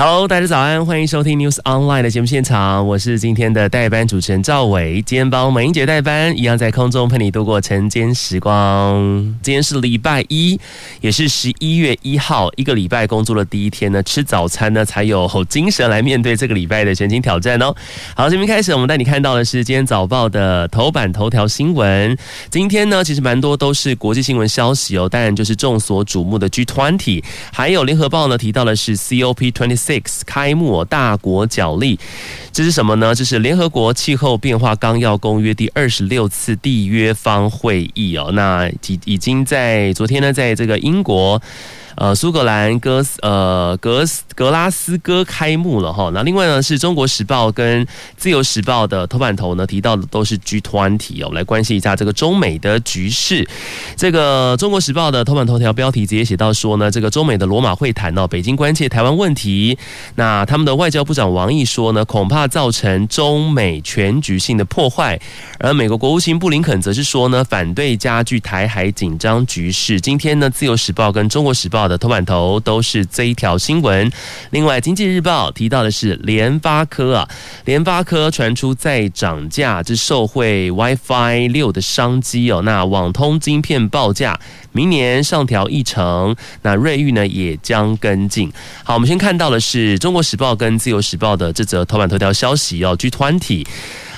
Hello，大家早安，欢迎收听 News Online 的节目现场，我是今天的代班主持人赵伟，今天帮美英姐代班，一样在空中陪你度过晨间时光。今天是礼拜一，也是十一月一号，一个礼拜工作的第一天呢，吃早餐呢才有精神来面对这个礼拜的全新挑战哦。好，这边开始，我们带你看到的是今天早报的头版头条新闻。今天呢，其实蛮多都是国际新闻消息哦，当然就是众所瞩目的 G20，还有联合报呢提到的是 COP twenty。Six 开幕，大国角力，这是什么呢？这是联合国气候变化纲要公约第二十六次缔约方会议哦。那已已经在昨天呢，在这个英国。呃，苏格兰哥斯呃格斯格拉斯哥开幕了哈。那另外呢，是中国时报跟自由时报的头版头呢提到的都是 G20 哦。我们来关心一下这个中美的局势。这个中国时报的头版头条标题直接写到说呢，这个中美的罗马会谈哦，北京关切台湾问题。那他们的外交部长王毅说呢，恐怕造成中美全局性的破坏。而美国国务卿布林肯则是说呢，反对加剧台海紧张局势。今天呢，自由时报跟中国时报。的头版头都是这一条新闻。另外，《经济日报》提到的是联发科啊，联发科传出再涨价，这受惠 WiFi 六的商机哦。那网通晶片报价明年上调一成，那瑞昱呢也将跟进。好，我们先看到的是《中国时报》跟《自由时报》的这则头版头条消息哦，G20。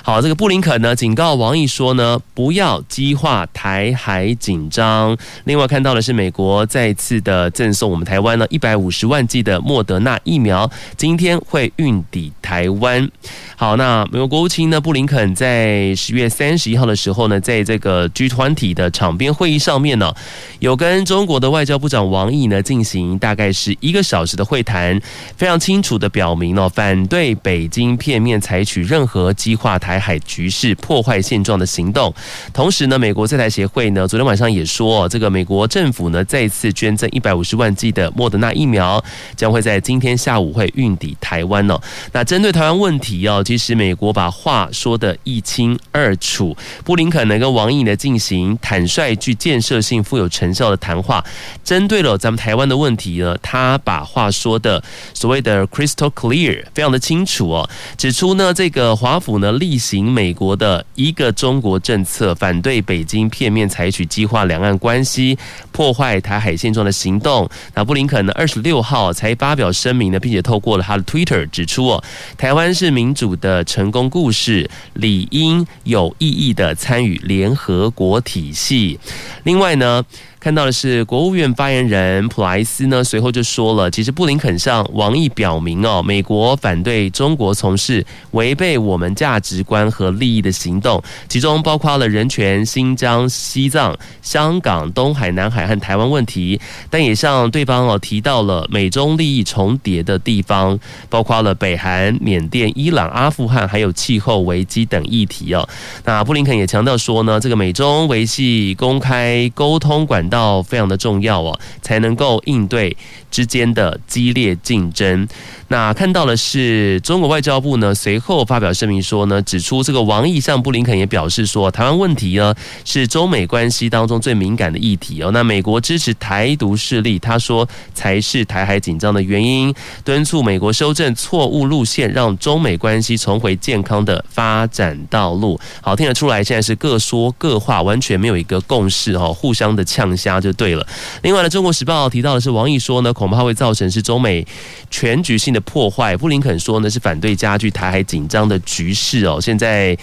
好，这个布林肯呢警告王毅说呢，不要激化台海紧张。另外看到的是美国再次的赠送我们台湾呢一百五十万剂的莫德纳疫苗，今天会运抵台湾。好，那美国国务卿呢布林肯在十月三十一号的时候呢，在这个 G20 的场边会议上面呢，有跟中国的外交部长王毅呢进行大概是一个小时的会谈，非常清楚的表明了反对北京片面采取任何激化台。台海局势破坏现状的行动，同时呢，美国在台协会呢，昨天晚上也说，这个美国政府呢再次捐赠一百五十万剂的莫德纳疫苗，将会在今天下午会运抵台湾哦。那针对台湾问题哦，其实美国把话说得一清二楚，布林肯呢跟王毅呢进行坦率、具建设性、富有成效的谈话，针对了咱们台湾的问题呢，他把话说的所谓的 crystal clear，非常的清楚哦，指出呢这个华府呢立。行美国的一个中国政策，反对北京片面采取激化两岸关系、破坏台海现状的行动。那布林肯呢，二十六号才发表声明呢，并且透过了他的 Twitter 指出哦，台湾是民主的成功故事，理应有意义的参与联合国体系。另外呢。看到的是国务院发言人普莱斯呢，随后就说了，其实布林肯向王毅表明哦，美国反对中国从事违背我们价值观和利益的行动，其中包括了人权、新疆、西藏、香港、东海、南海和台湾问题，但也向对方哦提到了美中利益重叠的地方，包括了北韩、缅甸、伊朗、阿富汗，还有气候危机等议题哦。那布林肯也强调说呢，这个美中维系公开沟通管到非常的重要哦，才能够应对之间的激烈竞争。那看到的是中国外交部呢，随后发表声明说呢，指出这个王毅向布林肯也表示说，台湾问题呢是中美关系当中最敏感的议题哦。那美国支持台独势力，他说才是台海紧张的原因，敦促美国修正错误路线，让中美关系重回健康的发展道路。好，听得出来，现在是各说各话，完全没有一个共识哈，互相的呛瞎就对了。另外呢，《中国时报》提到的是王毅说呢，恐怕会造成是中美全局性的破坏。布林肯说呢，是反对加剧台海紧张的局势哦。现在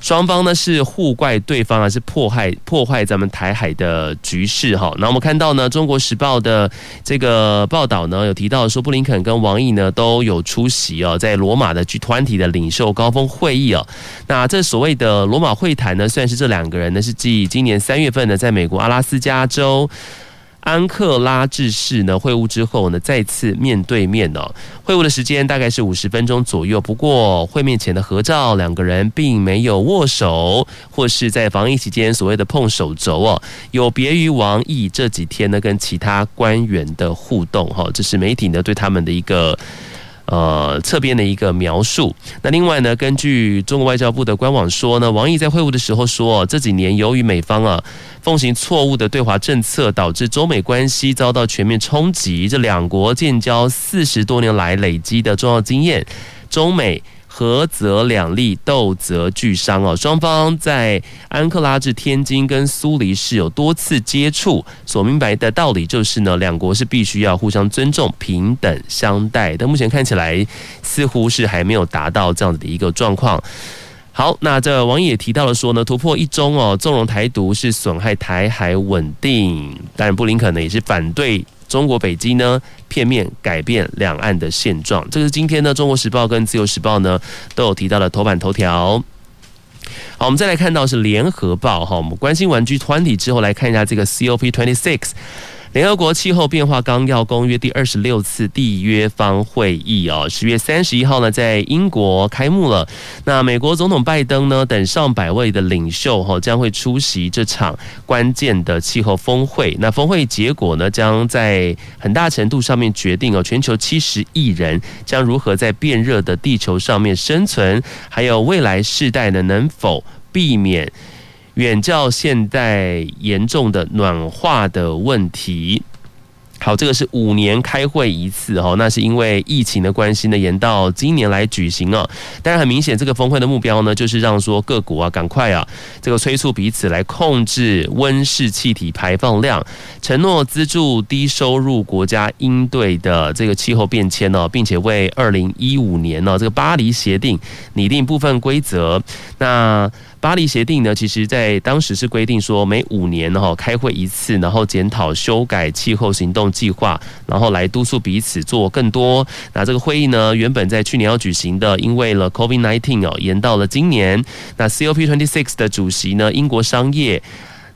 双方呢是互怪对方，啊是破坏破坏咱们台海的局势哈？那我们看到呢，《中国时报》的这个报道呢，有提到说，布林肯跟王毅呢都有出席哦，在罗马的 G20 的领袖高峰会议哦。那这所谓的罗马会谈呢，算是这两个人呢是继今年三月份呢，在美国阿拉斯加州。安克拉治市呢会晤之后呢，再次面对面哦。会晤的时间大概是五十分钟左右，不过会面前的合照，两个人并没有握手，或是在防疫期间所谓的碰手肘哦，有别于王毅这几天呢跟其他官员的互动哈，这是媒体呢对他们的一个。呃，侧边的一个描述。那另外呢，根据中国外交部的官网说呢，王毅在会晤的时候说，这几年由于美方啊奉行错误的对华政策，导致中美关系遭到全面冲击。这两国建交四十多年来累积的重要经验，中美。合则两利，斗则俱伤哦。双方在安克拉治、天津跟苏黎世有多次接触，所明白的道理就是呢，两国是必须要互相尊重、平等相待。但目前看起来，似乎是还没有达到这样子的一个状况。好，那这王毅也提到了说呢，突破一中哦，纵容台独是损害台海稳定。当然，布林肯呢也是反对。中国北京呢，片面改变两岸的现状，这是今天呢《中国时报》跟《自由时报》呢都有提到的头版头条。好，我们再来看到是《联合报》哈，我们关心玩具团体之后，来看一下这个 COP Twenty Six。联合国气候变化纲要公约第二十六次缔约方会议哦，十月三十一号呢，在英国开幕了。那美国总统拜登呢，等上百位的领袖哈，将会出席这场关键的气候峰会。那峰会结果呢，将在很大程度上面决定哦，全球七十亿人将如何在变热的地球上面生存，还有未来世代呢，能否避免。远较现代严重的暖化的问题。好，这个是五年开会一次哦，那是因为疫情的关系呢，延到今年来举行啊。当然，很明显，这个峰会的目标呢，就是让说各国啊，赶快啊，这个催促彼此来控制温室气体排放量，承诺资助低收入国家应对的这个气候变迁呢，并且为二零一五年呢这个巴黎协定拟定部分规则。那巴黎协定呢，其实在当时是规定说每五年哈开会一次，然后检讨修改气候行动计划，然后来督促彼此做更多。那这个会议呢，原本在去年要举行的，因为了 COVID-19 哦，延到了今年。那 COP26 的主席呢，英国商业。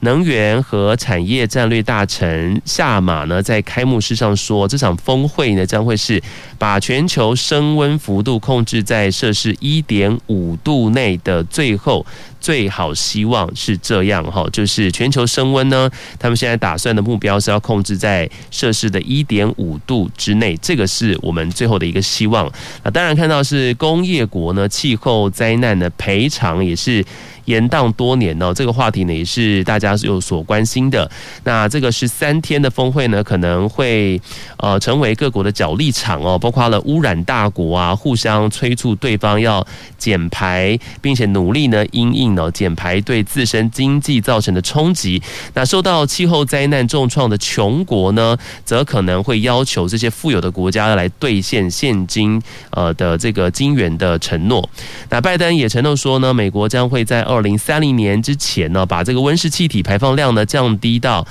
能源和产业战略大臣夏马呢，在开幕式上说，这场峰会呢将会是把全球升温幅度控制在摄氏一点五度内的最后最好希望是这样哈，就是全球升温呢，他们现在打算的目标是要控制在摄氏的一点五度之内，这个是我们最后的一个希望。那当然看到是工业国呢，气候灾难的赔偿也是。延宕多年呢，这个话题呢也是大家有所关心的。那这个是三天的峰会呢，可能会呃成为各国的角力场哦，包括了污染大国啊，互相催促对方要减排，并且努力呢因应呢减排对自身经济造成的冲击。那受到气候灾难重创的穷国呢，则可能会要求这些富有的国家来兑现现金呃的这个金元的承诺。那拜登也承诺说呢，美国将会在二二零三零年之前呢，把这个温室气体排放量呢降低到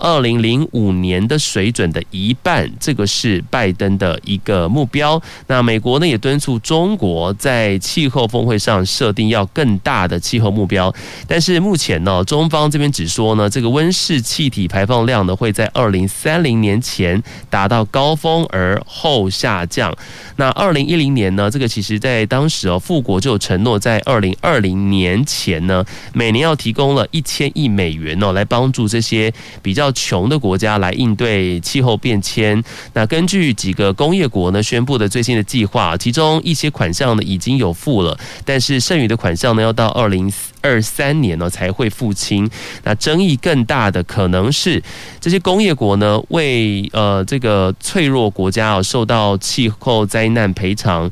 二零零五年的水准的一半，这个是拜登的一个目标。那美国呢也敦促中国在气候峰会上设定要更大的气候目标。但是目前呢，中方这边只说呢，这个温室气体排放量呢会在二零三零年前达到高峰而后下降。那二零一零年呢，这个其实在当时哦，富国就承诺在二零二零年前呢，每年要提供了一千亿美元哦，来帮助这些比较。穷的国家来应对气候变迁。那根据几个工业国呢宣布的最新的计划，其中一些款项呢已经有付了，但是剩余的款项呢要到二零二三年呢才会付清。那争议更大的可能是这些工业国呢为呃这个脆弱国家啊受到气候灾难赔偿。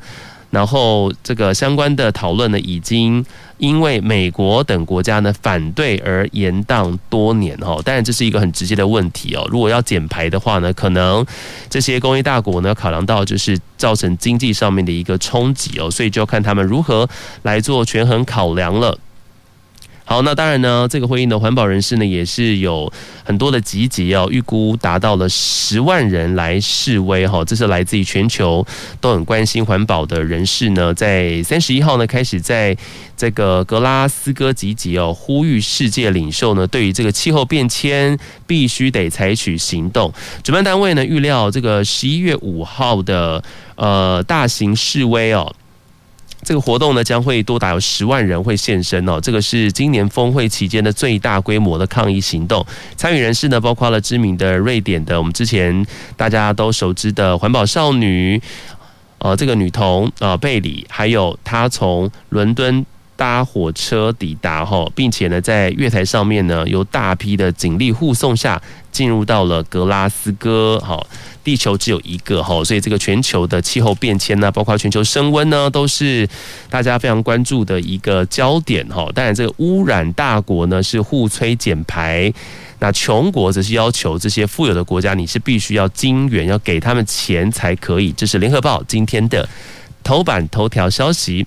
然后，这个相关的讨论呢，已经因为美国等国家呢反对而延宕多年哦。当然，这是一个很直接的问题哦。如果要减排的话呢，可能这些工业大国呢考量到就是造成经济上面的一个冲击哦，所以就要看他们如何来做权衡考量了。好，那当然呢，这个会议呢环保人士呢也是有很多的集结哦，预估达到了十万人来示威哈，这是来自于全球都很关心环保的人士呢，在三十一号呢开始在这个格拉斯哥集结哦，呼吁世界领袖呢对于这个气候变迁必须得采取行动。主办单位呢预料这个十一月五号的呃大型示威哦。这个活动呢，将会多达有十万人会现身哦。这个是今年峰会期间的最大规模的抗议行动。参与人士呢，包括了知名的瑞典的，我们之前大家都熟知的环保少女，呃，这个女童呃贝里，还有她从伦敦搭火车抵达哈，并且呢，在月台上面呢，由大批的警力护送下，进入到了格拉斯哥哈。地球只有一个哈，所以这个全球的气候变迁呢，包括全球升温呢，都是大家非常关注的一个焦点哈。当然，这个污染大国呢是互催减排，那穷国则是要求这些富有的国家，你是必须要金援，要给他们钱才可以。这是联合报今天的。头版头条消息，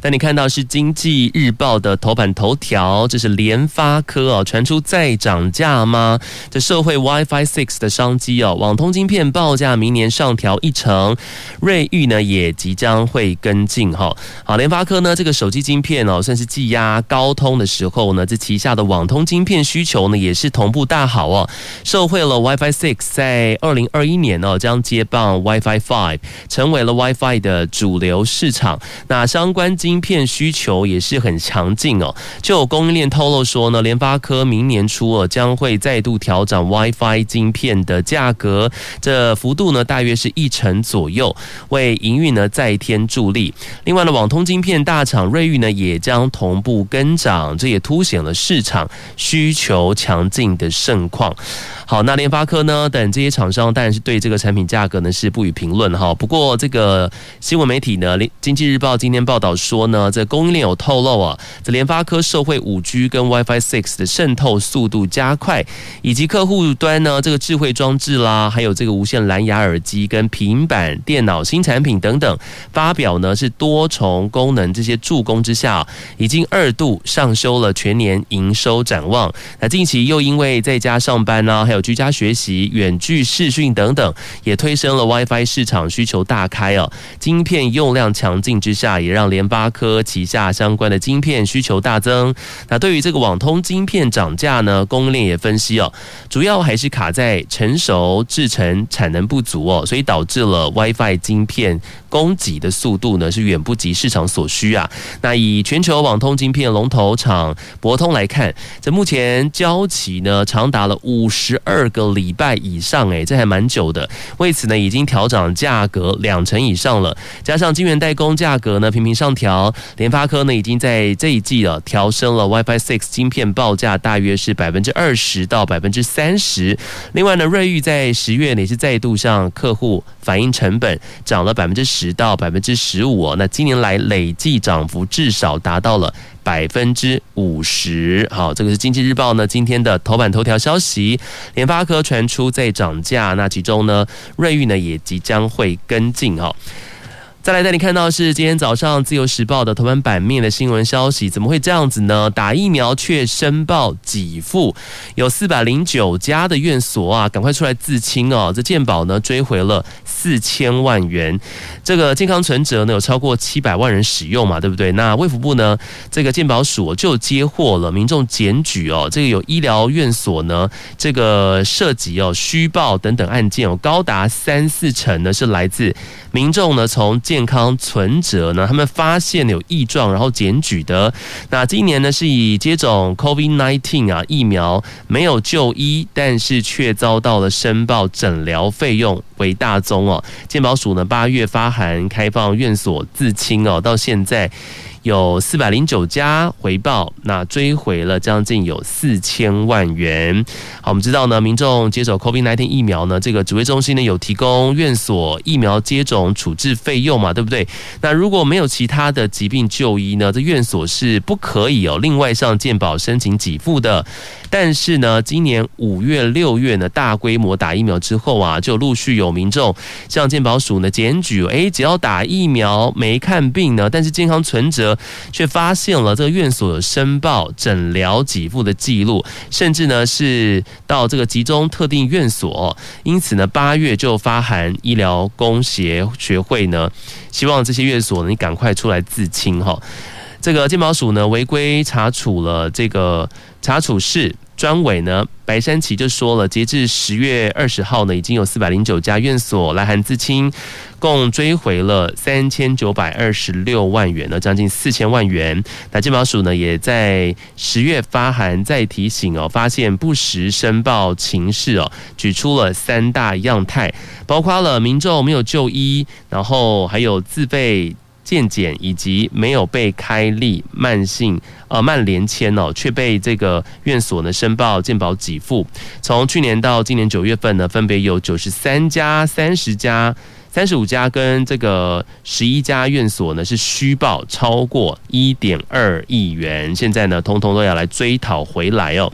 但你看到是经济日报的头版头条，这是联发科哦，传出再涨价吗？这社会 WiFi Six 的商机哦，网通晶片报价明年上调一成，瑞昱呢也即将会跟进哈。好，联发科呢这个手机晶片哦，算是技压高通的时候呢，这旗下的网通晶片需求呢也是同步大好哦，受惠了 WiFi Six 在二零二一年哦将接棒 WiFi Five，成为了 WiFi 的主。主流市场，那相关晶片需求也是很强劲哦。就供应链透露说呢，联发科明年初哦将会再度调整 WiFi 晶片的价格，这幅度呢大约是一成左右，为营运呢再添助力。另外呢，网通晶片大厂瑞昱呢也将同步跟涨，这也凸显了市场需求强劲的盛况。好，那联发科呢等这些厂商当然是对这个产品价格呢是不予评论哈。不过这个新闻媒体呢，《经济日报》今天报道说呢，这供应链有透露啊，这联发科社会五 G 跟 WiFi Six 的渗透速度加快，以及客户端呢这个智慧装置啦，还有这个无线蓝牙耳机跟平板电脑新产品等等，发表呢是多重功能这些助攻之下，已经二度上修了全年营收展望。那近期又因为在家上班呢，还有居家学习、远距视讯等等，也推升了 WiFi 市场需求大开哦。晶片用量强劲之下，也让联发科旗下相关的晶片需求大增。那对于这个网通晶片涨价呢，供应链也分析哦，主要还是卡在成熟制程产能不足哦，所以导致了 WiFi 晶片供给的速度呢是远不及市场所需啊。那以全球网通晶片龙头厂博通来看，这目前交期呢长达了五十二。个礼拜以上，诶，这还蛮久的。为此呢，已经调涨价格两成以上了。加上晶圆代工价格呢频频上调，联发科呢已经在这一季了调升了 WiFi Six 晶片报价，大约是百分之二十到百分之三十。另外呢，瑞昱在十月呢也是再度向客户反映成本涨了百分之十到百分之十五。那今年来累计涨幅至少达到了。百分之五十，好，这个是经济日报呢今天的头版头条消息。联发科传出在涨价，那其中呢，瑞昱呢也即将会跟进哈。再来带你看到是今天早上自由时报的头版版面的新闻消息，怎么会这样子呢？打疫苗却申报给付，有四百零九家的院所啊，赶快出来自清哦！这健保呢追回了四千万元，这个健康存折呢有超过七百万人使用嘛，对不对？那卫福部呢这个健保署就接获了民众检举哦，这个有医疗院所呢这个涉及哦虚报等等案件哦，高达三四成呢是来自民众呢从健康存折呢，他们发现有异状，然后检举的。那今年呢，是以接种 COVID-19 啊疫苗没有就医，但是却遭到了申报诊疗费用为大宗哦。健保署呢，八月发函开放院所自清哦，到现在。有四百零九家回报，那追回了将近有四千万元。好，我们知道呢，民众接种 COVID-19 疫苗呢，这个指挥中心呢有提供院所疫苗接种处置费用嘛，对不对？那如果没有其他的疾病就医呢，这院所是不可以哦，另外向健保申请给付的。但是呢，今年五月、六月呢，大规模打疫苗之后啊，就陆续有民众向健保署呢检举，诶，只要打疫苗没看病呢，但是健康存折。却发现了这个院所有申报诊疗给付的记录，甚至呢是到这个集中特定院所，因此呢八月就发函医疗工协学会呢，希望这些院所呢你赶快出来自清哈。这个健保署呢违规查处了这个查处室。专委呢，白山奇就说了，截至十月二十号呢，已经有四百零九家院所来函自清，共追回了三千九百二十六万元呢，将近四千万元。那健保署呢，也在十月发函再提醒哦，发现不实申报情事哦，举出了三大样态，包括了民众没有就医，然后还有自费。健检以及没有被开立慢性呃慢连签哦，却被这个院所呢申报健保给付。从去年到今年九月份呢，分别有九十三家、三十家、三十五家跟这个十一家院所呢是虚报超过一点二亿元，现在呢通通都要来追讨回来哦。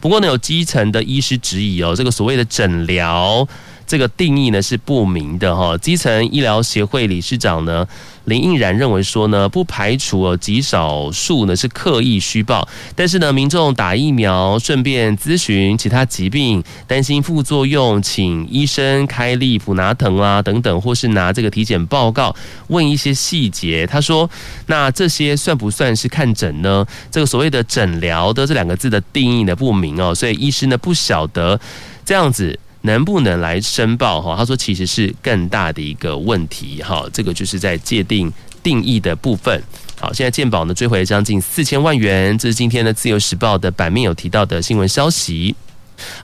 不过呢，有基层的医师质疑哦，这个所谓的诊疗。这个定义呢是不明的哈，基层医疗协会理事长呢林应然认为说呢，不排除哦极少数呢是刻意虚报，但是呢民众打疫苗顺便咨询其他疾病，担心副作用，请医生开立普拿疼啊等等，或是拿这个体检报告问一些细节。他说，那这些算不算是看诊呢？这个所谓的诊疗的这两个字的定义呢不明哦，所以医师呢不晓得这样子。能不能来申报？哈，他说其实是更大的一个问题。哈，这个就是在界定定义的部分。好，现在鉴宝呢追回将近四千万元，这是今天的自由时报的版面有提到的新闻消息。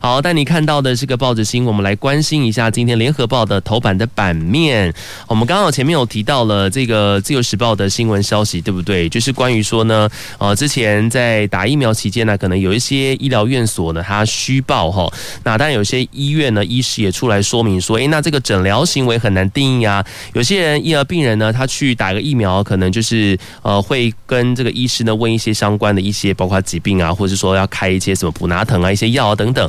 好，带你看到的是个报纸新闻，我们来关心一下今天联合报的头版的版面。我们刚好前面有提到了这个自由时报的新闻消息，对不对？就是关于说呢，呃，之前在打疫苗期间呢，可能有一些医疗院所呢，它虚报哈。那当然有些医院呢，医师也出来说明说，诶，那这个诊疗行为很难定义啊。有些人医疗病人呢，他去打个疫苗，可能就是呃，会跟这个医师呢问一些相关的一些，包括疾病啊，或者说要开一些什么普拿疼啊，一些药啊等等。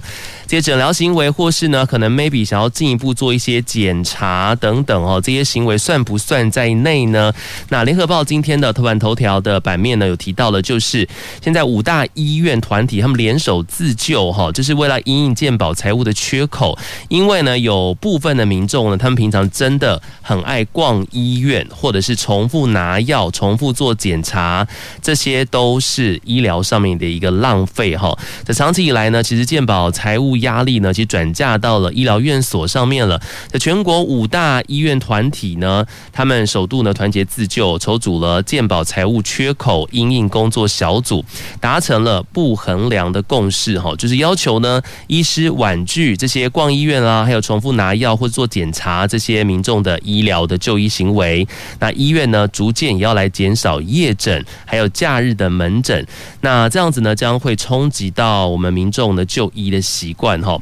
这些诊疗行为，或是呢，可能 maybe 想要进一步做一些检查等等哦，这些行为算不算在内呢？那联合报今天的头版头条的版面呢，有提到了，就是现在五大医院团体他们联手自救哈，就是为了因应健保财务的缺口，因为呢，有部分的民众呢，他们平常真的很爱逛医院，或者是重复拿药、重复做检查，这些都是医疗上面的一个浪费哈。这长期以来呢，其实健保财务压力呢，其实转嫁到了医疗院所上面了。在全国五大医院团体呢，他们首度呢团结自救，筹组了健保财务缺口因应工作小组，达成了不衡量的共识。哈，就是要求呢，医师婉拒这些逛医院啊，还有重复拿药或者做检查这些民众的医疗的就医行为。那医院呢，逐渐也要来减少夜诊，还有假日的门诊。那这样子呢，将会冲击到我们民众的就医的习惯哈，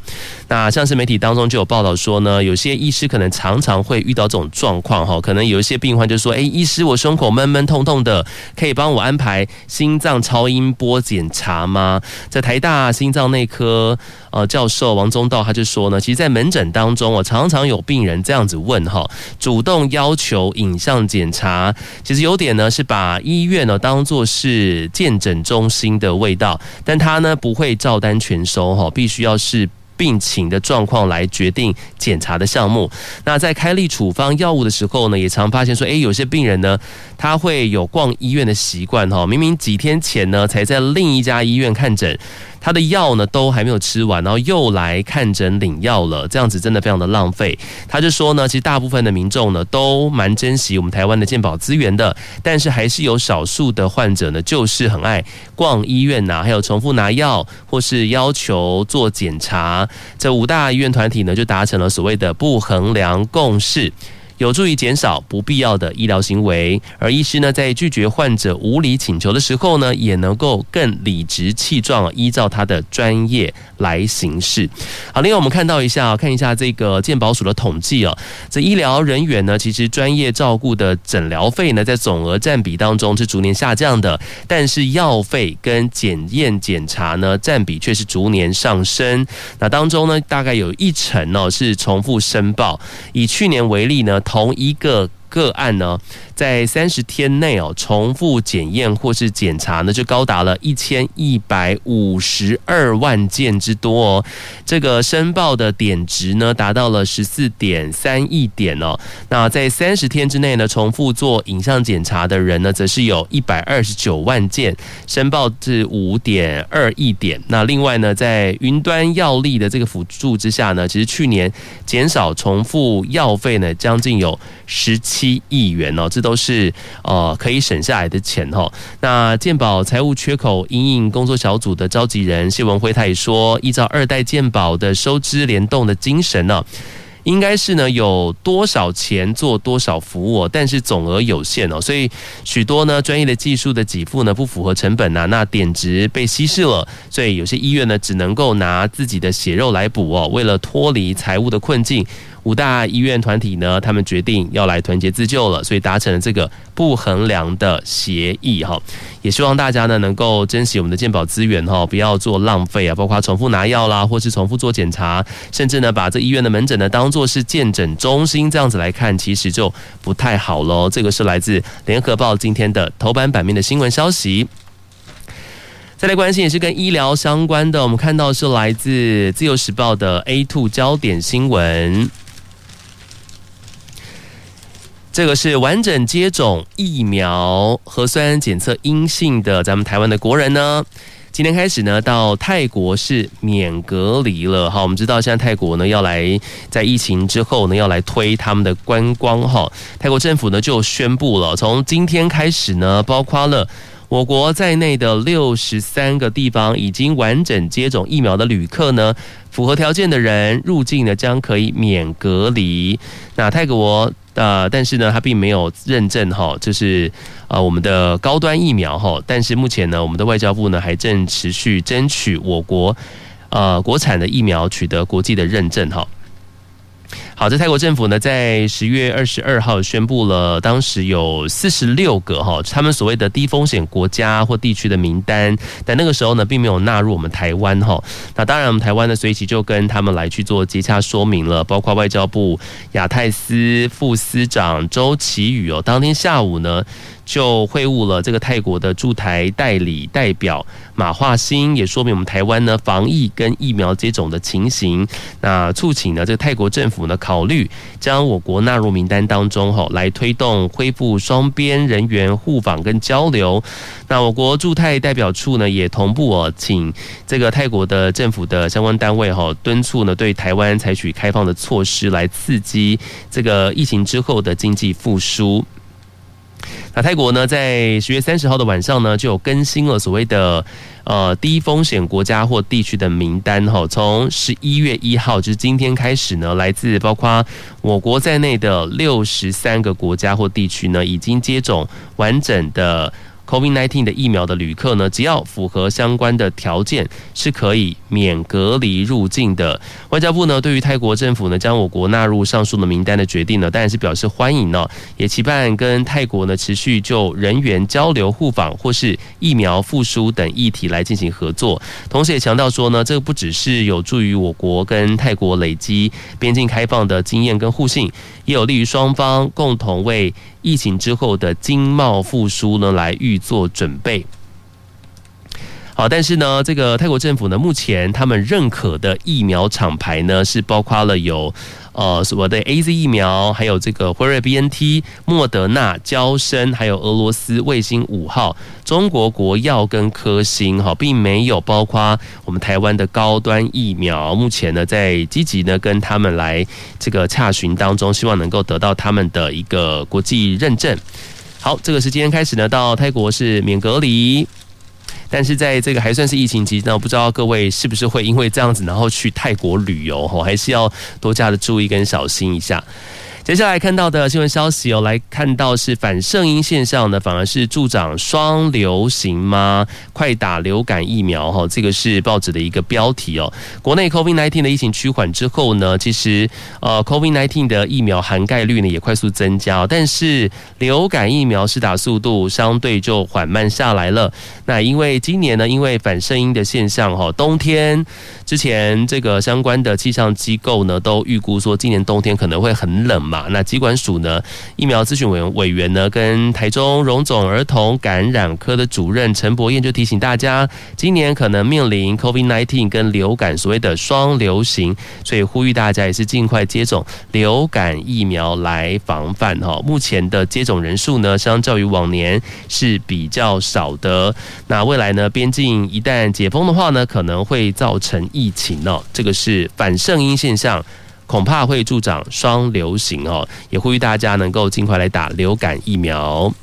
那像是媒体当中就有报道说呢，有些医师可能常常会遇到这种状况哈，可能有一些病患就说，哎，医师，我胸口闷闷痛痛的，可以帮我安排心脏超音波检查吗？在台大心脏内科呃教授王宗道他就说呢，其实，在门诊当中，我常常有病人这样子问哈，主动要求影像检查，其实有点呢是把医院呢当做是健诊中心的味道，但他呢不会照单全收哈。必须要是病情的状况来决定检查的项目。那在开立处方药物的时候呢，也常发现说，诶，有些病人呢，他会有逛医院的习惯哈。明明几天前呢，才在另一家医院看诊。他的药呢都还没有吃完，然后又来看诊领药了，这样子真的非常的浪费。他就说呢，其实大部分的民众呢都蛮珍惜我们台湾的健保资源的，但是还是有少数的患者呢，就是很爱逛医院呐、还有重复拿药或是要求做检查。这五大医院团体呢就达成了所谓的不衡量共识。有助于减少不必要的医疗行为，而医师呢，在拒绝患者无理请求的时候呢，也能够更理直气壮，依照他的专业来行事。好，另外我们看到一下，看一下这个健保署的统计哦，这医疗人员呢，其实专业照顾的诊疗费呢，在总额占比当中是逐年下降的，但是药费跟检验检查呢，占比却是逐年上升。那当中呢，大概有一成哦是重复申报。以去年为例呢。同一个个案呢，在三十天内哦，重复检验或是检查呢，就高达了一千一百五十二万件之多哦。这个申报的点值呢，达到了十四点三亿点哦。那在三十天之内呢，重复做影像检查的人呢，则是有一百二十九万件，申报至五点二亿点。那另外呢，在云端药力的这个辅助之下呢，其实去年减少重复药费呢，将近有十七亿元哦，这都是呃可以省下来的钱哈。那健保财务缺口因应工作小组的召集人谢文辉他也说，依照二代健保的收支联动的精神呢。应该是呢，有多少钱做多少服务，但是总额有限哦，所以许多呢专业的技术的给付呢不符合成本呐，那点值被稀释了，所以有些医院呢只能够拿自己的血肉来补哦，为了脱离财务的困境。五大医院团体呢，他们决定要来团结自救了，所以达成了这个不衡量的协议哈。也希望大家呢能够珍惜我们的健保资源哈，不要做浪费啊，包括重复拿药啦，或是重复做检查，甚至呢把这医院的门诊呢当做是健诊中心这样子来看，其实就不太好喽。这个是来自联合报今天的头版版面的新闻消息。再来关心也是跟医疗相关的，我们看到是来自自由时报的 A Two 焦点新闻。这个是完整接种疫苗、核酸检测阴性的咱们台湾的国人呢，今天开始呢到泰国是免隔离了。好，我们知道现在泰国呢要来在疫情之后呢要来推他们的观光哈，泰国政府呢就宣布了，从今天开始呢，包括了我国在内的六十三个地方已经完整接种疫苗的旅客呢，符合条件的人入境呢将可以免隔离。那泰国。呃，但是呢，它并没有认证哈，就是呃我们的高端疫苗哈。但是目前呢，我们的外交部呢还正持续争取我国呃国产的疫苗取得国际的认证哈。好，在泰国政府呢，在十月二十二号宣布了，当时有四十六个哈，他们所谓的低风险国家或地区的名单，但那个时候呢，并没有纳入我们台湾哈。那当然，我们台湾呢，随即就跟他们来去做接洽说明了，包括外交部亚太司副司长周启宇哦，当天下午呢。就会晤了这个泰国的驻台代理代表马化兴，也说明我们台湾呢防疫跟疫苗接种的情形。那促请呢这个泰国政府呢考虑将我国纳入名单当中，哈，来推动恢复双边人员互访跟交流。那我国驻泰代表处呢也同步哦，请这个泰国的政府的相关单位哈敦促呢对台湾采取开放的措施，来刺激这个疫情之后的经济复苏。那泰国呢，在十月三十号的晚上呢，就有更新了所谓的呃低风险国家或地区的名单哈。从十一月一号，就是今天开始呢，来自包括我国在内的六十三个国家或地区呢，已经接种完整的。COVID-19 的疫苗的旅客呢，只要符合相关的条件，是可以免隔离入境的。外交部呢，对于泰国政府呢将我国纳入上述的名单的决定呢，当然是表示欢迎呢，也期盼跟泰国呢持续就人员交流互访或是疫苗复苏等议题来进行合作。同时也强调说呢，这个不只是有助于我国跟泰国累积边境开放的经验跟互信，也有利于双方共同为。疫情之后的经贸复苏呢，来预做准备。好，但是呢，这个泰国政府呢，目前他们认可的疫苗厂牌呢，是包括了有。呃，所谓的 AZ 疫苗，还有这个辉瑞 BNT、莫德纳、娇生，还有俄罗斯卫星五号、中国国药跟科兴，哈，并没有包括我们台湾的高端疫苗。目前呢，在积极呢跟他们来这个洽询当中，希望能够得到他们的一个国际认证。好，这个是今天开始呢，到泰国是免隔离。但是在这个还算是疫情期间，不知道各位是不是会因为这样子，然后去泰国旅游，还是要多加的注意跟小心一下。接下来看到的新闻消息哦，来看到是反圣婴现象呢，反而是助长双流行吗？快打流感疫苗哈，这个是报纸的一个标题哦。国内 COVID-19 的疫情趋缓之后呢，其实呃 COVID-19 的疫苗涵盖率呢也快速增加，但是流感疫苗施打速度相对就缓慢下来了。那因为今年呢，因为反圣婴的现象哈，冬天之前这个相关的气象机构呢都预估说，今年冬天可能会很冷嘛。嘛。那疾管署呢，疫苗咨询委员委员呢，跟台中荣总儿童感染科的主任陈柏彦就提醒大家，今年可能面临 COVID-19 跟流感所谓的双流行，所以呼吁大家也是尽快接种流感疫苗来防范哈。目前的接种人数呢，相较于往年是比较少的。那未来呢，边境一旦解封的话呢，可能会造成疫情哦，这个是反圣婴现象，恐怕会助长双流行哦，也呼吁大家能够尽快来打流感疫苗。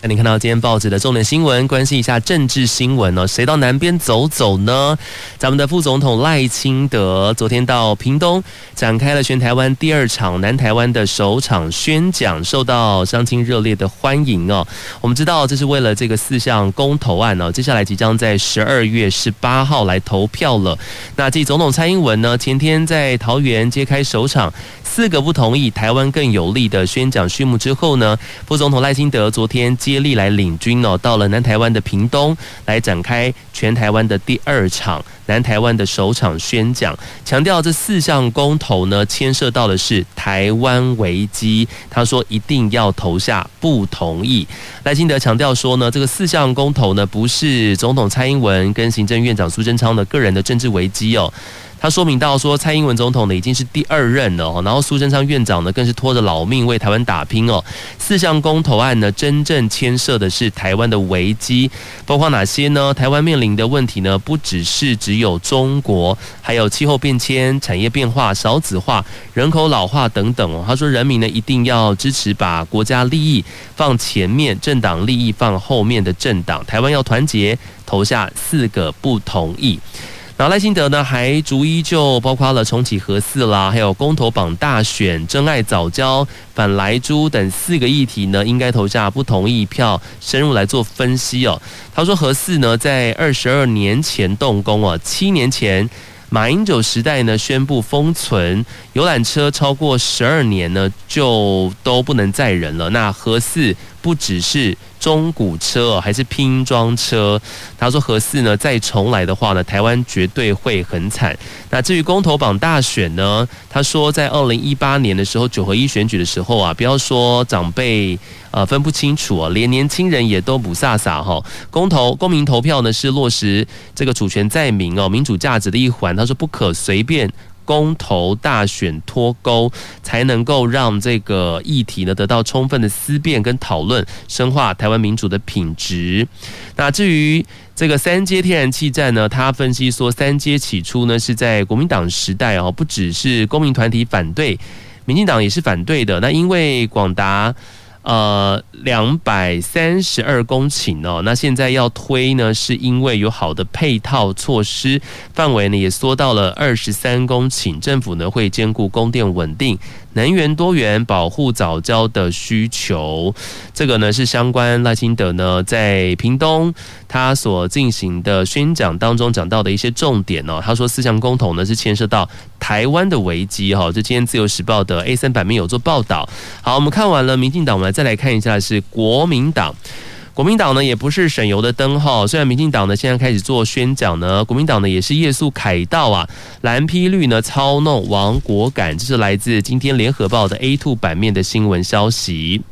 那你看到今天报纸的重点新闻，关心一下政治新闻哦。谁到南边走走呢？咱们的副总统赖清德昨天到屏东展开了全台湾第二场南台湾的首场宣讲，受到乡亲热烈的欢迎哦。我们知道这是为了这个四项公投案哦，接下来即将在十二月十八号来投票了。那继总统蔡英文呢，前天在桃园揭开首场四个不同意台湾更有利的宣讲序幕之后呢，副总统赖清德昨天。接力来领军哦，到了南台湾的屏东来展开全台湾的第二场南台湾的首场宣讲，强调这四项公投呢，牵涉到的是台湾危机。他说一定要投下不同意。赖清德强调说呢，这个四项公投呢，不是总统蔡英文跟行政院长苏贞昌的个人的政治危机哦。他说明到说，蔡英文总统呢已经是第二任了，然后苏贞昌院长呢更是拖着老命为台湾打拼哦。四项公投案呢，真正牵涉的是台湾的危机，包括哪些呢？台湾面临的问题呢，不只是只有中国，还有气候变迁、产业变化、少子化、人口老化等等哦。他说，人民呢一定要支持把国家利益放前面，政党利益放后面的政党，台湾要团结，投下四个不同意。然后赖清德呢，还逐一就包括了重启核四啦，还有公投榜大选、真爱早教、反莱猪等四个议题呢，应该投下不同意票，深入来做分析哦。他说核四呢，在二十二年前动工哦，七年前马英九时代呢宣布封存游览车，超过十二年呢就都不能载人了。那核四不只是。中古车还是拼装车？他说核四呢，再重来的话呢，台湾绝对会很惨。那至于公投绑大选呢？他说在二零一八年的时候，九合一选举的时候啊，不要说长辈呃分不清楚啊，连年轻人也都不飒飒哈。公投公民投票呢，是落实这个主权在民哦，民主价值的一环。他说不可随便。公投大选脱钩，才能够让这个议题呢得到充分的思辨跟讨论，深化台湾民主的品质。那至于这个三阶天然气站呢，他分析说，三阶起初呢是在国民党时代哦，不只是公民团体反对，民进党也是反对的。那因为广达。呃，两百三十二公顷哦，那现在要推呢，是因为有好的配套措施，范围呢也缩到了二十三公顷，政府呢会兼顾供电稳定。能源多元，保护早教的需求，这个呢是相关赖清德呢在屏东他所进行的宣讲当中讲到的一些重点哦。他说四项公投呢是牵涉到台湾的危机哈。这今天自由时报的 A 三版面有做报道。好，我们看完了民进党，我们再来看一下是国民党。国民党呢也不是省油的灯哈，虽然民进党呢现在开始做宣讲呢，国民党呢也是夜宿凯道啊，蓝批绿呢操弄亡国感，这是来自今天联合报的 A two 版面的新闻消息。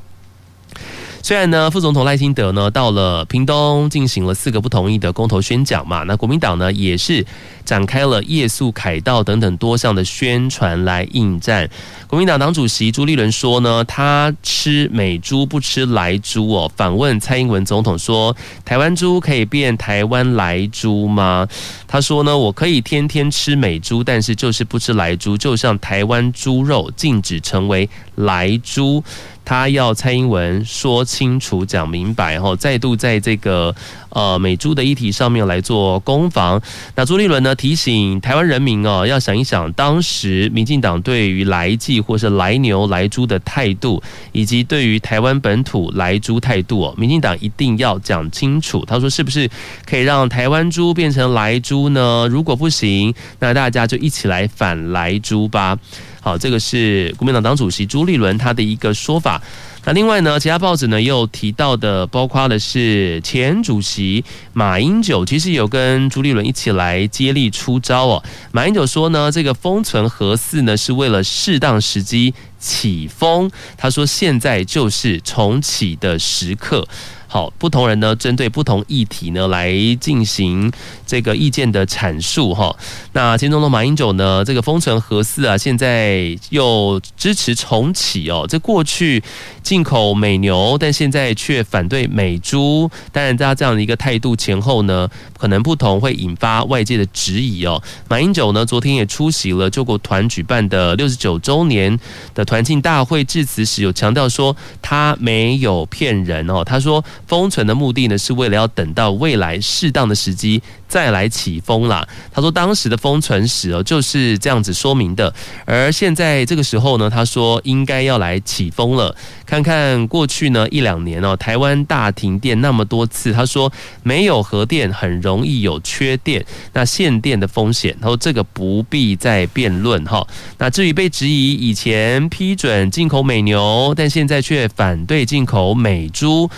虽然呢，副总统赖清德呢到了屏东进行了四个不同意的公投宣讲嘛，那国民党呢也是展开了夜宿凯道等等多项的宣传来应战。国民党党主席朱立伦说呢，他吃美猪不吃莱猪哦。反问蔡英文总统说，台湾猪可以变台湾莱猪吗？他说呢，我可以天天吃美猪，但是就是不吃莱猪，就像台湾猪肉禁止成为莱猪。他要蔡英文说清楚、讲明白，然后再度在这个呃美猪的议题上面来做攻防。那朱立伦呢提醒台湾人民哦，要想一想当时民进党对于莱剂或是莱牛、莱猪的态度，以及对于台湾本土莱猪态度哦，民进党一定要讲清楚。他说是不是可以让台湾猪变成莱猪呢？如果不行，那大家就一起来反莱猪吧。好，这个是国民党党主席朱立伦他的一个说法。那另外呢，其他报纸呢又提到的，包括的是前主席马英九，其实有跟朱立伦一起来接力出招哦。马英九说呢，这个封存核四呢是为了适当时机起风，他说现在就是重启的时刻。好，不同人呢，针对不同议题呢，来进行这个意见的阐述哈。那前总统马英九呢，这个封存核四啊，现在又支持重启哦。这过去进口美牛，但现在却反对美猪。当然，大家这样的一个态度前后呢，可能不同，会引发外界的质疑哦。马英九呢，昨天也出席了救国团举办的六十九周年的团庆大会，致辞时有强调说，他没有骗人哦。他说。封存的目的呢，是为了要等到未来适当的时机再来起封啦。他说当时的封存史哦，就是这样子说明的。而现在这个时候呢，他说应该要来起封了。看看过去呢一两年哦，台湾大停电那么多次，他说没有核电很容易有缺电，那限电的风险，他说这个不必再辩论哈。那至于被质疑以前批准进口美牛，但现在却反对进口美猪。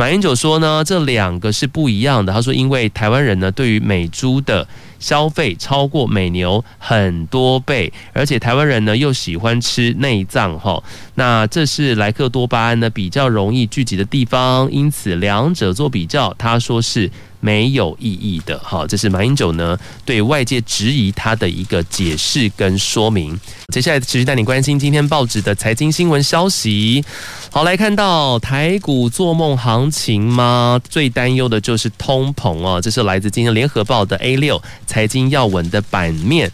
马英九说呢，这两个是不一样的。他说，因为台湾人呢，对于美猪的消费超过美牛很多倍，而且台湾人呢又喜欢吃内脏哈，那这是莱克多巴胺呢比较容易聚集的地方，因此两者做比较，他说是。没有意义的，好，这是马英九呢对外界质疑他的一个解释跟说明。接下来持续带你关心今天报纸的财经新闻消息。好，来看到台股做梦行情吗？最担忧的就是通膨哦，这是来自今天联合报的 A 六财经要闻的版面。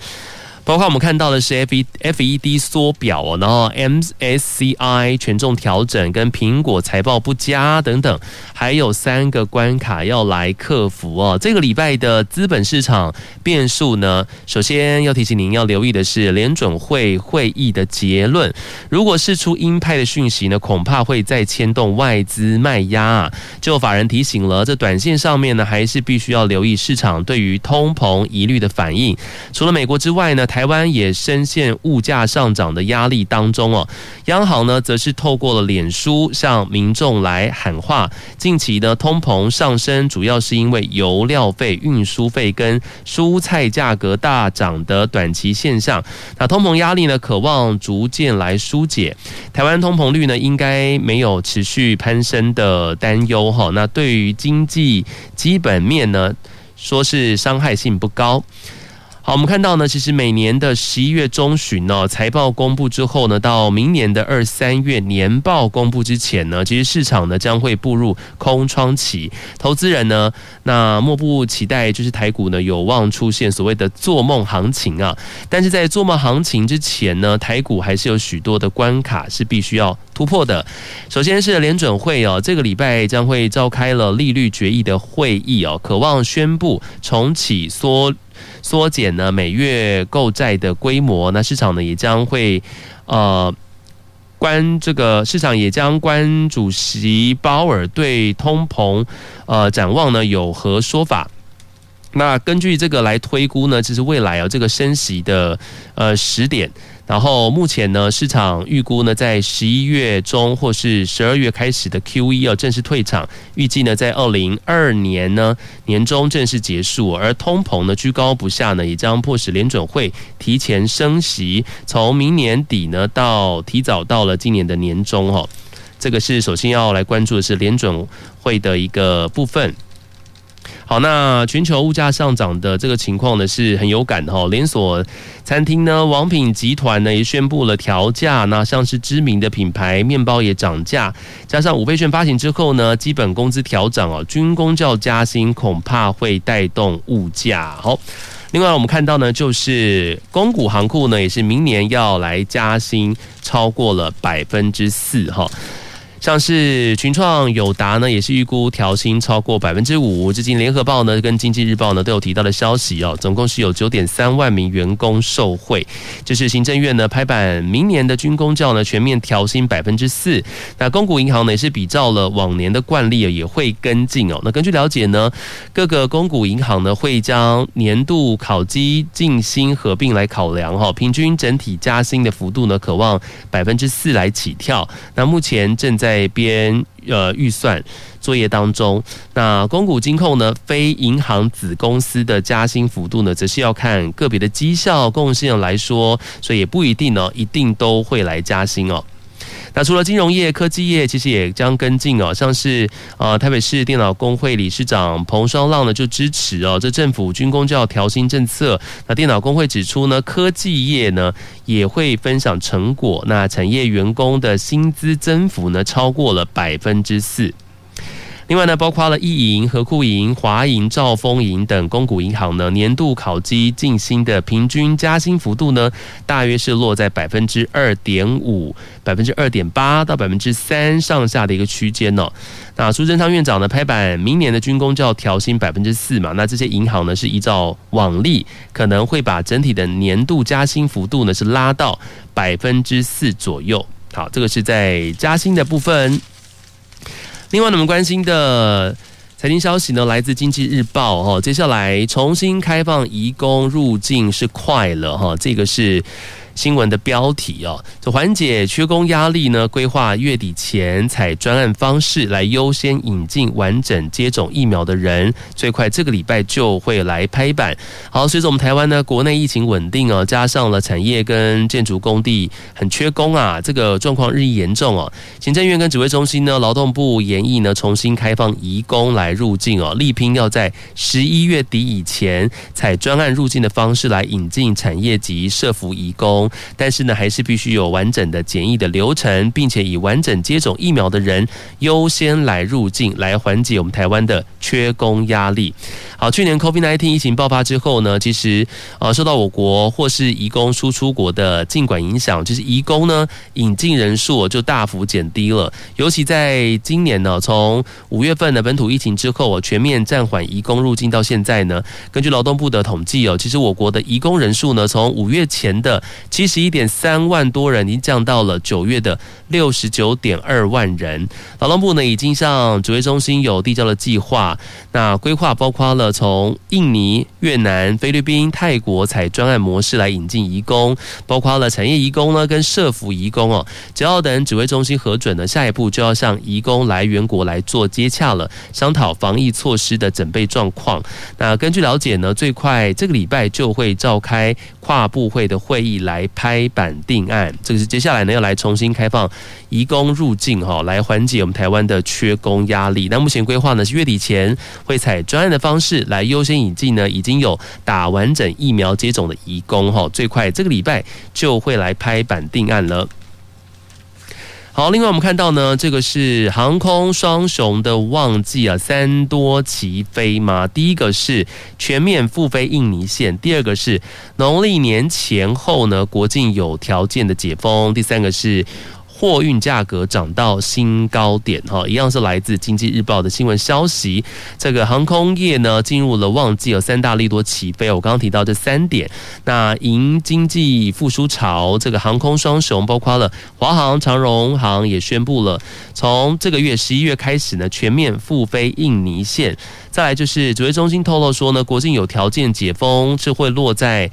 包括我们看到的是 F E F E D 缩表哦，然后 M S C I 权重调整跟苹果财报不佳等等，还有三个关卡要来克服哦。这个礼拜的资本市场变数呢，首先要提醒您要留意的是联准会会议的结论，如果是出鹰派的讯息呢，恐怕会再牵动外资卖压啊。就法人提醒了，这短线上面呢，还是必须要留意市场对于通膨疑虑的反应。除了美国之外呢，台湾也深陷物价上涨的压力当中哦，央行呢则是透过了脸书向民众来喊话，近期呢通膨上升主要是因为油料费、运输费跟蔬菜价格大涨的短期现象，那通膨压力呢可望逐渐来疏解，台湾通膨率呢应该没有持续攀升的担忧哈，那对于经济基本面呢说是伤害性不高。好，我们看到呢，其实每年的十一月中旬呢，财报公布之后呢，到明年的二三月年报公布之前呢，其实市场呢将会步入空窗期，投资人呢那莫不期待就是台股呢有望出现所谓的做梦行情啊。但是在做梦行情之前呢，台股还是有许多的关卡是必须要突破的。首先是联准会哦，这个礼拜将会召开了利率决议的会议哦，渴望宣布重启缩。缩减呢每月购债的规模，那市场呢也将会呃关这个市场也将关主席鲍尔对通膨呃展望呢有何说法？那根据这个来推估呢，其实未来啊这个升息的呃时点。然后目前呢，市场预估呢，在十一月中或是十二月开始的 QE 要正式退场，预计呢在二零二二年呢年中正式结束，而通膨呢居高不下呢，也将迫使联准会提前升息，从明年底呢到提早到了今年的年中哈，这个是首先要来关注的是联准会的一个部分。好，那全球物价上涨的这个情况呢，是很有感的哈。连锁餐厅呢，王品集团呢也宣布了调价，那像是知名的品牌面包也涨价，加上五倍券发行之后呢，基本工资调涨哦，军工教加薪恐怕会带动物价。好，另外我们看到呢，就是公股行库呢，也是明年要来加薪超过了百分之四哈。像是群创、友达呢，也是预估调薪超过百分之五。最近联合报呢跟经济日报呢都有提到的消息哦，总共是有九点三万名员工受惠。就是行政院呢拍板，明年的军公教呢全面调薪百分之四。那公股银行呢也是比照了往年的惯例啊也会跟进哦。那根据了解呢，各个公股银行呢会将年度考绩进薪合并来考量哈，平均整体加薪的幅度呢可望百分之四来起跳。那目前正在在编呃预算作业当中。那公股金控呢，非银行子公司的加薪幅度呢，则是要看个别的绩效贡献来说，所以也不一定呢，一定都会来加薪哦。那除了金融业、科技业，其实也将跟进哦。像是啊台北市电脑工会理事长彭双浪呢，就支持哦，这政府军工就要调薪政策。那电脑工会指出呢，科技业呢也会分享成果。那产业员工的薪资增幅呢，超过了百分之四。另外呢，包括了易银、和库银、华银、兆丰银等公股银行呢，年度考绩晋薪的平均加薪幅度呢，大约是落在百分之二点五、百分之二点八到百分之三上下的一个区间哦。那苏贞昌院长呢，拍板明年的军公就要调薪百分之四嘛，那这些银行呢是依照往例，可能会把整体的年度加薪幅度呢是拉到百分之四左右。好，这个是在加薪的部分。另外，你们关心的财经消息呢，来自《经济日报》哈。接下来重新开放移工入境是快了哈，这个是。新闻的标题哦，这缓解缺工压力呢，规划月底前采专案方式来优先引进完整接种疫苗的人，最快这个礼拜就会来拍板。好，随着我们台湾呢，国内疫情稳定哦，加上了产业跟建筑工地很缺工啊，这个状况日益严重哦。行政院跟指挥中心呢，劳动部研议呢，重新开放移工来入境哦，力拼要在十一月底以前采专案入境的方式来引进产业及社福移工。但是呢，还是必须有完整的检疫的流程，并且以完整接种疫苗的人优先来入境，来缓解我们台湾的缺工压力。好，去年 COVID-19 疫情爆发之后呢，其实呃受到我国或是移工输出国的禁管影响，就是移工呢引进人数就大幅减低了。尤其在今年呢，从五月份的本土疫情之后，全面暂缓移工入境到现在呢，根据劳动部的统计哦，其实我国的移工人数呢，从五月前的七十一点三万多人，已经降到了九月的六十九点二万人。劳动部呢，已经向指挥中心有递交了计划，那规划包括了从印尼、越南、菲律宾、泰国采专案模式来引进移工，包括了产业移工呢，跟社服移工哦。只要等指挥中心核准呢，下一步就要向移工来源国来做接洽了，商讨防疫措施的准备状况。那根据了解呢，最快这个礼拜就会召开跨部会的会议来。拍板定案，这个是接下来呢要来重新开放移工入境哈，来缓解我们台湾的缺工压力。那目前规划呢是月底前会采专案的方式来优先引进呢已经有打完整疫苗接种的移工哈，最快这个礼拜就会来拍板定案了。好，另外我们看到呢，这个是航空双雄的旺季啊，三多齐飞嘛。第一个是全面复飞印尼线，第二个是农历年前后呢，国境有条件的解封，第三个是。货运价格涨到新高点，哈，一样是来自经济日报的新闻消息。这个航空业呢进入了旺季，有三大利多起飞。我刚刚提到这三点，那迎经济复苏潮，这个航空双雄包括了华航、长荣航也宣布了，从这个月十一月开始呢全面复飞印尼线。再来就是指挥中心透露说呢，国境有条件解封是会落在。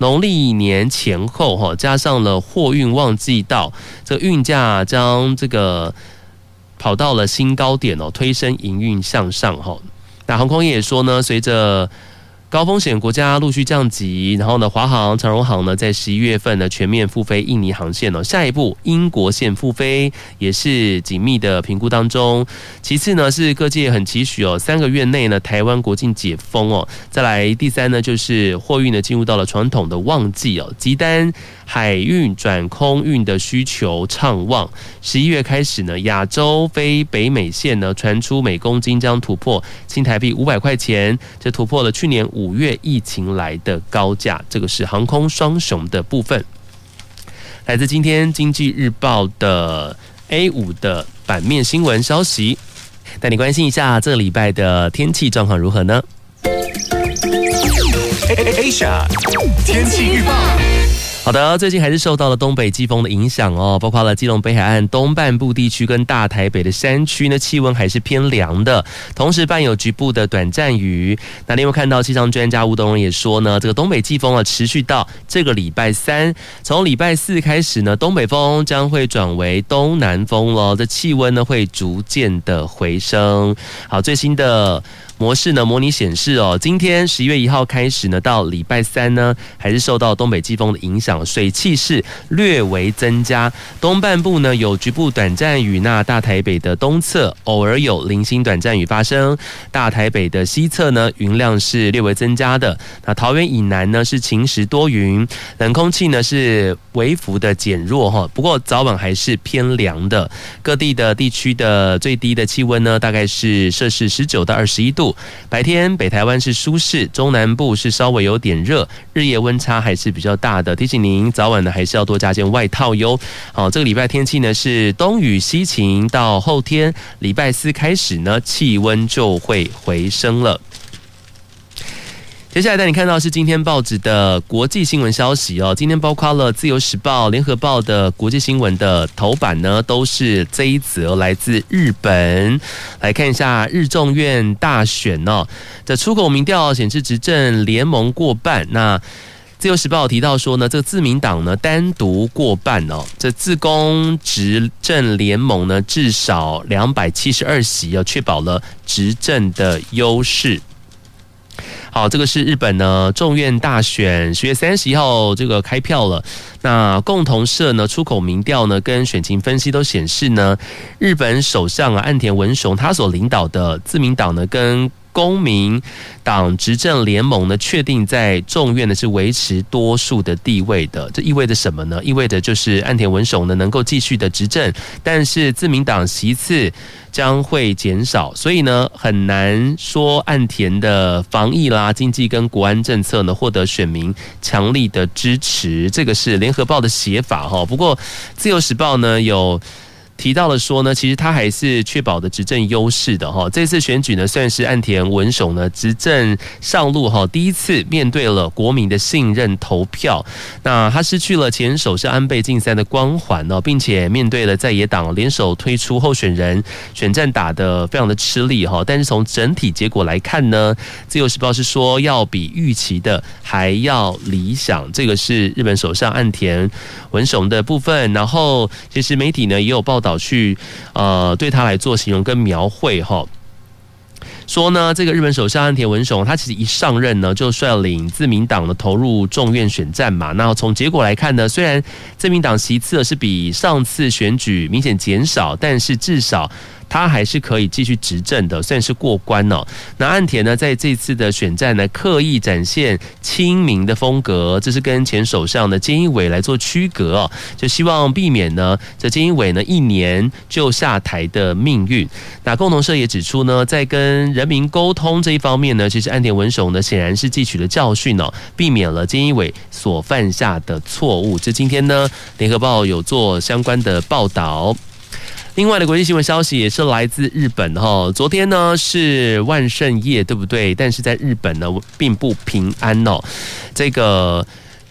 农历年前后，哈，加上了货运旺季到，这个运价将这个跑到了新高点哦，推升营运向上，哈。那航空业也说呢，随着高风险国家陆续降级，然后呢，华航、长荣航呢，在十一月份呢全面复飞印尼航线哦，下一步英国线复飞也是紧密的评估当中。其次呢，是各界很期许哦，三个月内呢，台湾国境解封哦。再来第三呢，就是货运呢进入到了传统的旺季哦，集单。海运转空运的需求畅旺，十一月开始呢，亚洲飞北美线呢传出每公斤将突破新台币五百块钱，这突破了去年五月疫情来的高价。这个是航空双雄的部分。来自今天经济日报的 A 五的版面新闻消息，带你关心一下这个礼拜的天气状况如何呢？Asia 天气预报。好的，最近还是受到了东北季风的影响哦，包括了基隆北海岸东半部地区跟大台北的山区呢，气温还是偏凉的，同时伴有局部的短暂雨。那另外看到气象专家吴东荣也说呢，这个东北季风啊持续到这个礼拜三，从礼拜四开始呢，东北风将会转为东南风了，这气温呢会逐渐的回升。好，最新的。模式呢，模拟显示哦，今天十一月一号开始呢，到礼拜三呢，还是受到东北季风的影响，水汽是略微增加。东半部呢有局部短暂雨，那大台北的东侧偶尔有零星短暂雨发生。大台北的西侧呢，云量是略微增加的。那桃园以南呢是晴时多云，冷空气呢是微幅的减弱哈，不过早晚还是偏凉的。各地的地区的最低的气温呢，大概是摄氏十九到二十一度。白天北台湾是舒适，中南部是稍微有点热，日夜温差还是比较大的。提醒您早晚呢还是要多加件外套哟。好，这个礼拜天气呢是东雨西晴，到后天礼拜四开始呢气温就会回升了。接下来带你看到是今天报纸的国际新闻消息哦。今天包括了《自由时报》、《联合报》的国际新闻的头版呢，都是这一则来自日本。来看一下日众院大选哦，这出口民调显示执政联盟过半。那《自由时报》提到说呢，这个自民党呢单独过半哦，这自公执政联盟呢至少两百七十二席，要确保了执政的优势。好，这个是日本呢众院大选，十月三十一号这个开票了。那共同社呢出口民调呢跟选情分析都显示呢，日本首相岸田文雄他所领导的自民党呢跟公民党执政联盟呢，确定在众院呢是维持多数的地位的。这意味着什么呢？意味着就是岸田文雄呢能够继续的执政，但是自民党席次将会减少，所以呢很难说岸田的防疫啦、经济跟国安政策呢获得选民强力的支持。这个是联合报的写法哈。不过自由时报呢有。提到了说呢，其实他还是确保的执政优势的哈。这次选举呢，算是岸田文雄呢执政上路哈，第一次面对了国民的信任投票。那他失去了前首相安倍晋三的光环哦，并且面对了在野党联手推出候选人，选战打得非常的吃力哈。但是从整体结果来看呢，自由时报是说要比预期的还要理想。这个是日本首相岸田文雄的部分。然后其实媒体呢也有报道。去呃，对他来做形容跟描绘哈，说呢，这个日本首相岸田文雄，他其实一上任呢，就率领自民党的投入众院选战嘛。那从结果来看呢，虽然自民党席次是比上次选举明显减少，但是至少。他还是可以继续执政的，算是过关哦。那岸田呢，在这次的选战呢，刻意展现亲民的风格，这是跟前首相的菅义伟来做区隔哦，就希望避免呢，这菅义伟呢一年就下台的命运。那共同社也指出呢，在跟人民沟通这一方面呢，其实岸田文雄呢显然是汲取了教训哦，避免了菅义伟所犯下的错误。这今天呢，联合报有做相关的报道。另外的国际新闻消息也是来自日本哈，昨天呢是万圣夜，对不对？但是在日本呢并不平安哦，这个。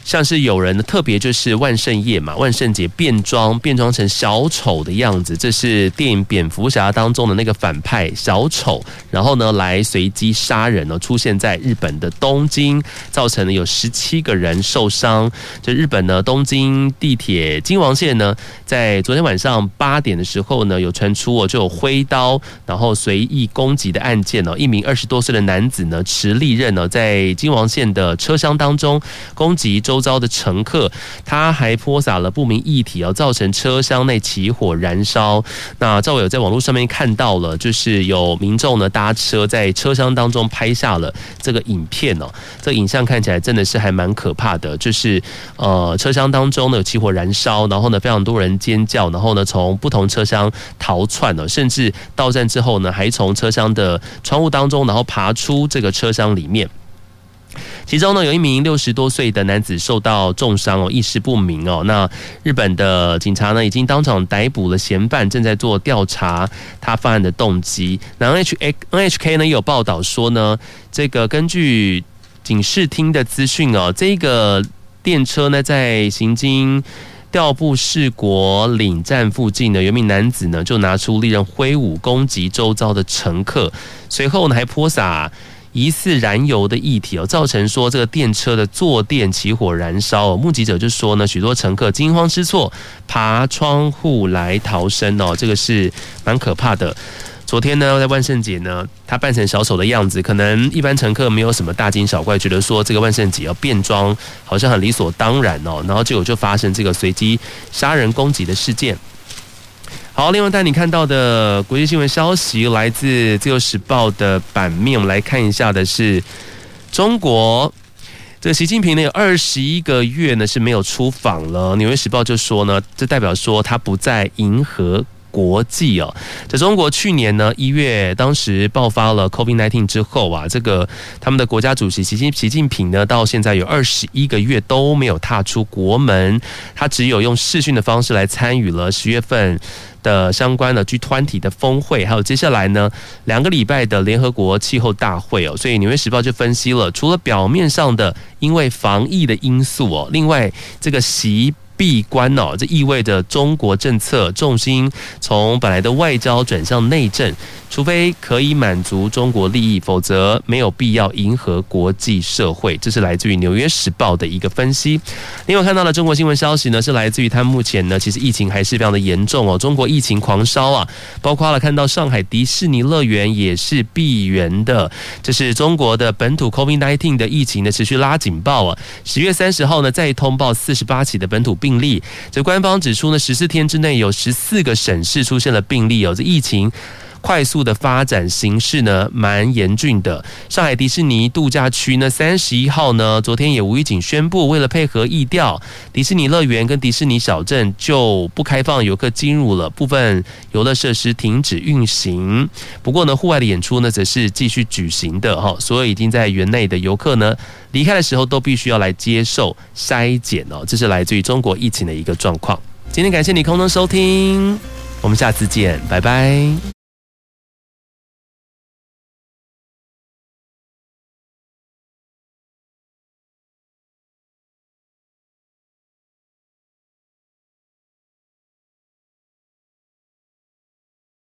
像是有人特别就是万圣夜嘛，万圣节变装，变装成小丑的样子，这是电影蝙蝠侠当中的那个反派小丑，然后呢来随机杀人呢，出现在日本的东京，造成了有十七个人受伤。就日本呢东京地铁金王线呢，在昨天晚上八点的时候呢，有传出哦就有挥刀然后随意攻击的案件哦，一名二十多岁的男子呢持利刃呢在金王线的车厢当中攻击周。遭的乘客，他还泼洒了不明液体，哦，造成车厢内起火燃烧。那赵伟有在网络上面看到了，就是有民众呢搭车在车厢当中拍下了这个影片哦。这影像看起来真的是还蛮可怕的，就是呃车厢当中呢有起火燃烧，然后呢非常多人尖叫，然后呢从不同车厢逃窜了，甚至到站之后呢还从车厢的窗户当中然后爬出这个车厢里面。其中呢，有一名六十多岁的男子受到重伤哦，意识不明哦。那日本的警察呢，已经当场逮捕了嫌犯，正在做调查他犯案的动机。那 NHK NHK 呢也有报道说呢，这个根据警视厅的资讯哦，这个。电车呢在行经调布市国岭站附近呢，有名男子呢就拿出利刃挥舞攻击周遭的乘客，随后呢还泼洒疑似燃油的液体哦，造成说这个电车的坐垫起火燃烧哦。目击者就说呢，许多乘客惊慌失措，爬窗户来逃生哦，这个是蛮可怕的。昨天呢，在万圣节呢，他扮成小丑的样子，可能一般乘客没有什么大惊小怪，觉得说这个万圣节要变装好像很理所当然哦，然后结果就发生这个随机杀人攻击的事件。好，另外带你看到的国际新闻消息来自《自由时报》的版面，我们来看一下的是中国，这个习近平呢有二十一个月呢是没有出访了，《纽约时报》就说呢，这代表说他不在迎合。国际哦，在中国去年呢一月，当时爆发了 COVID-19 之后啊，这个他们的国家主席习近习近平呢，到现在有二十一个月都没有踏出国门，他只有用视讯的方式来参与了十月份的相关的 G 团体的峰会，还有接下来呢两个礼拜的联合国气候大会哦，所以《纽约时报》就分析了，除了表面上的因为防疫的因素哦，另外这个习。闭关哦，这意味着中国政策重心从本来的外交转向内政，除非可以满足中国利益，否则没有必要迎合国际社会。这是来自于《纽约时报》的一个分析。另外看到的中国新闻消息呢，是来自于他目前呢，其实疫情还是非常的严重哦，中国疫情狂烧啊，包括了看到上海迪士尼乐园也是闭园的，这是中国的本土 COVID-19 的疫情呢持续拉警报啊。十月三十号呢，再通报四十八起的本土病。病例，这官方指出呢，十四天之内有十四个省市出现了病例有，这疫情快速的发展形势呢，蛮严峻的。上海迪士尼度假区呢，三十一号呢，昨天也无预警宣布，为了配合疫调，迪士尼乐园跟迪士尼小镇就不开放游客进入了，部分游乐设施停止运行。不过呢，户外的演出呢，则是继续举行的哈，所有已经在园内的游客呢。离开的时候都必须要来接受筛检哦，这是来自于中国疫情的一个状况。今天感谢你空中收听，我们下次见，拜拜。